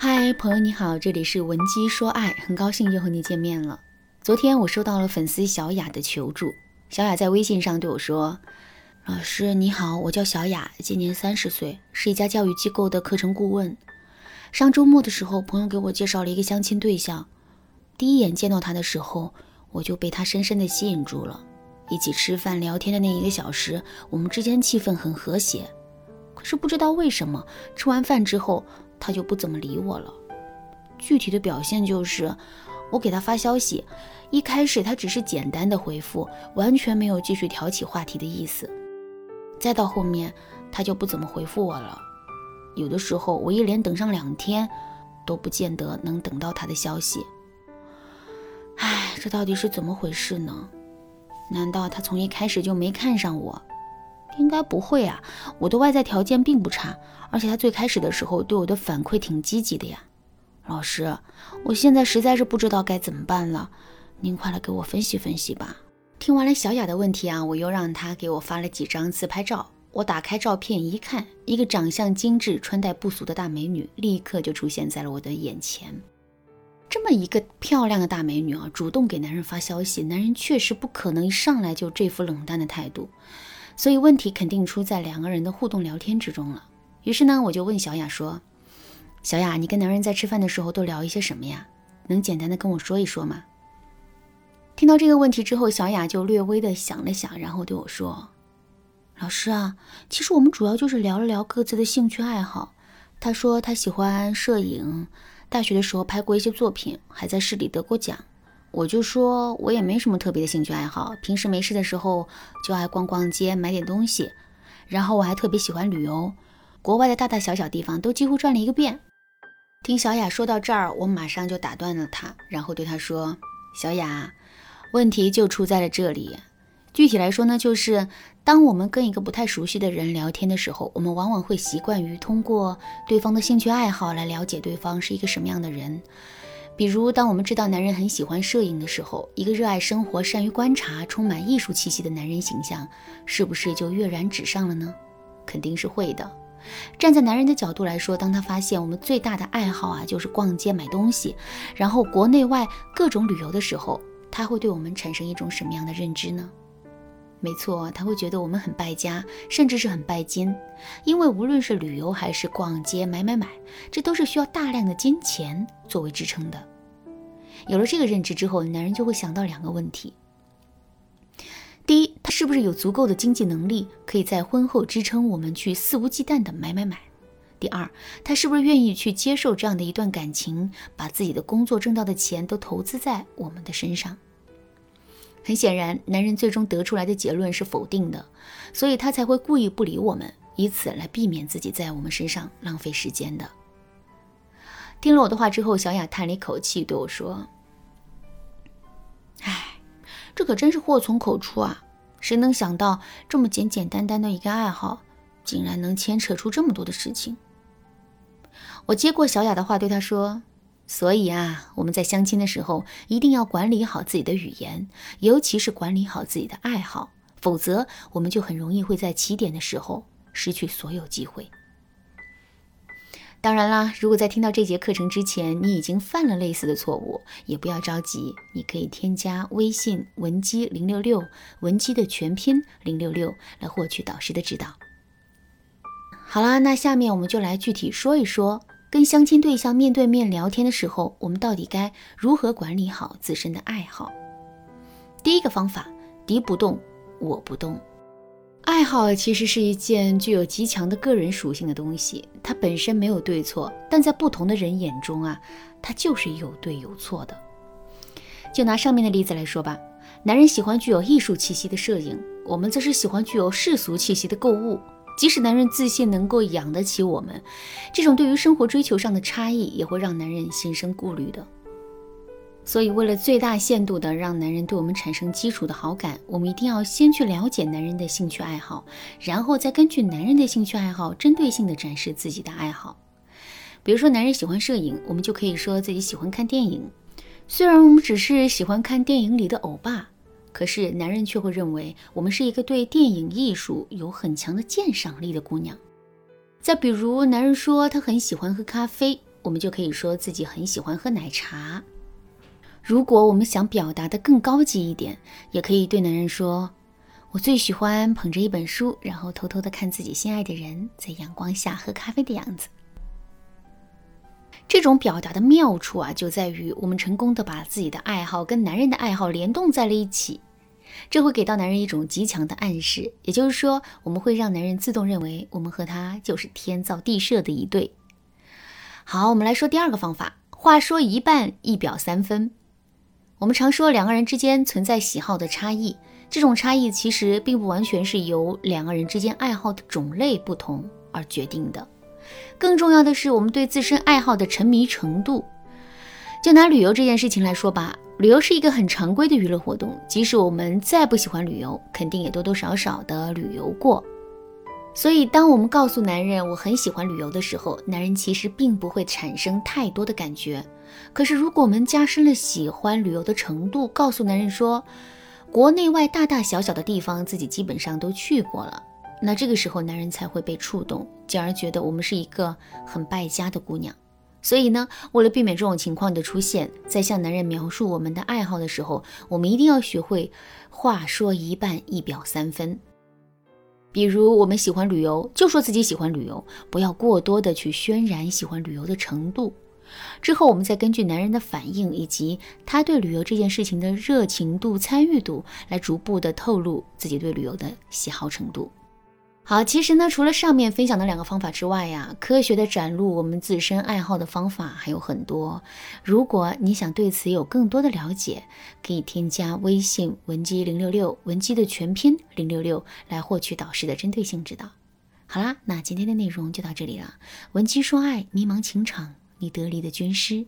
嗨，朋友你好，这里是文姬说爱，很高兴又和你见面了。昨天我收到了粉丝小雅的求助，小雅在微信上对我说：“老师你好，我叫小雅，今年三十岁，是一家教育机构的课程顾问。上周末的时候，朋友给我介绍了一个相亲对象，第一眼见到他的时候，我就被他深深的吸引住了。一起吃饭聊天的那一个小时，我们之间气氛很和谐。可是不知道为什么，吃完饭之后，他就不怎么理我了。具体的表现就是，我给他发消息。”一开始他只是简单的回复，完全没有继续挑起话题的意思。再到后面，他就不怎么回复我了。有的时候我一连等上两天，都不见得能等到他的消息。唉，这到底是怎么回事呢？难道他从一开始就没看上我？应该不会啊，我的外在条件并不差，而且他最开始的时候对我的反馈挺积极的呀。老师，我现在实在是不知道该怎么办了。您快来给我分析分析吧。听完了小雅的问题啊，我又让她给我发了几张自拍照。我打开照片一看，一个长相精致、穿戴不俗的大美女立刻就出现在了我的眼前。这么一个漂亮的大美女啊，主动给男人发消息，男人确实不可能一上来就这副冷淡的态度。所以问题肯定出在两个人的互动聊天之中了。于是呢，我就问小雅说：“小雅，你跟男人在吃饭的时候都聊一些什么呀？能简单的跟我说一说吗？”听到这个问题之后，小雅就略微的想了想，然后对我说：“老师啊，其实我们主要就是聊了聊各自的兴趣爱好。他说他喜欢摄影，大学的时候拍过一些作品，还在市里得过奖。我就说我也没什么特别的兴趣爱好，平时没事的时候就爱逛逛街，买点东西。然后我还特别喜欢旅游，国外的大大小小地方都几乎转了一个遍。”听小雅说到这儿，我马上就打断了她，然后对她说：“小雅。”问题就出在了这里。具体来说呢，就是当我们跟一个不太熟悉的人聊天的时候，我们往往会习惯于通过对方的兴趣爱好来了解对方是一个什么样的人。比如，当我们知道男人很喜欢摄影的时候，一个热爱生活、善于观察、充满艺术气息的男人形象，是不是就跃然纸上了呢？肯定是会的。站在男人的角度来说，当他发现我们最大的爱好啊就是逛街买东西，然后国内外各种旅游的时候，他会对我们产生一种什么样的认知呢？没错，他会觉得我们很败家，甚至是很拜金，因为无论是旅游还是逛街买买买，这都是需要大量的金钱作为支撑的。有了这个认知之后，男人就会想到两个问题：第一，他是不是有足够的经济能力，可以在婚后支撑我们去肆无忌惮的买买买？第二，他是不是愿意去接受这样的一段感情，把自己的工作挣到的钱都投资在我们的身上？很显然，男人最终得出来的结论是否定的，所以他才会故意不理我们，以此来避免自己在我们身上浪费时间的。听了我的话之后，小雅叹了一口气，对我说：“哎，这可真是祸从口出啊！谁能想到，这么简简单单的一个爱好，竟然能牵扯出这么多的事情？”我接过小雅的话，对她说：“所以啊，我们在相亲的时候一定要管理好自己的语言，尤其是管理好自己的爱好，否则我们就很容易会在起点的时候失去所有机会。当然啦，如果在听到这节课程之前你已经犯了类似的错误，也不要着急，你可以添加微信文姬零六六，文姬的全拼零六六，来获取导师的指导。好啦，那下面我们就来具体说一说。跟相亲对象面对面聊天的时候，我们到底该如何管理好自身的爱好？第一个方法，敌不动，我不动。爱好其实是一件具有极强的个人属性的东西，它本身没有对错，但在不同的人眼中啊，它就是有对有错的。就拿上面的例子来说吧，男人喜欢具有艺术气息的摄影，我们则是喜欢具有世俗气息的购物。即使男人自信能够养得起我们，这种对于生活追求上的差异也会让男人心生顾虑的。所以，为了最大限度的让男人对我们产生基础的好感，我们一定要先去了解男人的兴趣爱好，然后再根据男人的兴趣爱好，针对性的展示自己的爱好。比如说，男人喜欢摄影，我们就可以说自己喜欢看电影。虽然我们只是喜欢看电影里的欧巴。可是男人却会认为我们是一个对电影艺术有很强的鉴赏力的姑娘。再比如，男人说他很喜欢喝咖啡，我们就可以说自己很喜欢喝奶茶。如果我们想表达的更高级一点，也可以对男人说：“我最喜欢捧着一本书，然后偷偷的看自己心爱的人在阳光下喝咖啡的样子。”这种表达的妙处啊，就在于我们成功的把自己的爱好跟男人的爱好联动在了一起，这会给到男人一种极强的暗示，也就是说，我们会让男人自动认为我们和他就是天造地设的一对。好，我们来说第二个方法，话说一半，一表三分。我们常说两个人之间存在喜好的差异，这种差异其实并不完全是由两个人之间爱好的种类不同而决定的。更重要的是，我们对自身爱好的沉迷程度。就拿旅游这件事情来说吧，旅游是一个很常规的娱乐活动，即使我们再不喜欢旅游，肯定也多多少少的旅游过。所以，当我们告诉男人我很喜欢旅游的时候，男人其实并不会产生太多的感觉。可是，如果我们加深了喜欢旅游的程度，告诉男人说，国内外大大小小的地方自己基本上都去过了。那这个时候，男人才会被触动，进而觉得我们是一个很败家的姑娘。所以呢，为了避免这种情况的出现，在向男人描述我们的爱好的时候，我们一定要学会话说一半，一表三分。比如，我们喜欢旅游，就说自己喜欢旅游，不要过多的去渲染喜欢旅游的程度。之后，我们再根据男人的反应以及他对旅游这件事情的热情度、参与度，来逐步的透露自己对旅游的喜好程度。好，其实呢，除了上面分享的两个方法之外呀，科学的展露我们自身爱好的方法还有很多。如果你想对此有更多的了解，可以添加微信文姬零六六，文姬的全拼零六六，来获取导师的针对性指导。好啦，那今天的内容就到这里了。文姬说爱，迷茫情场，你得力的军师。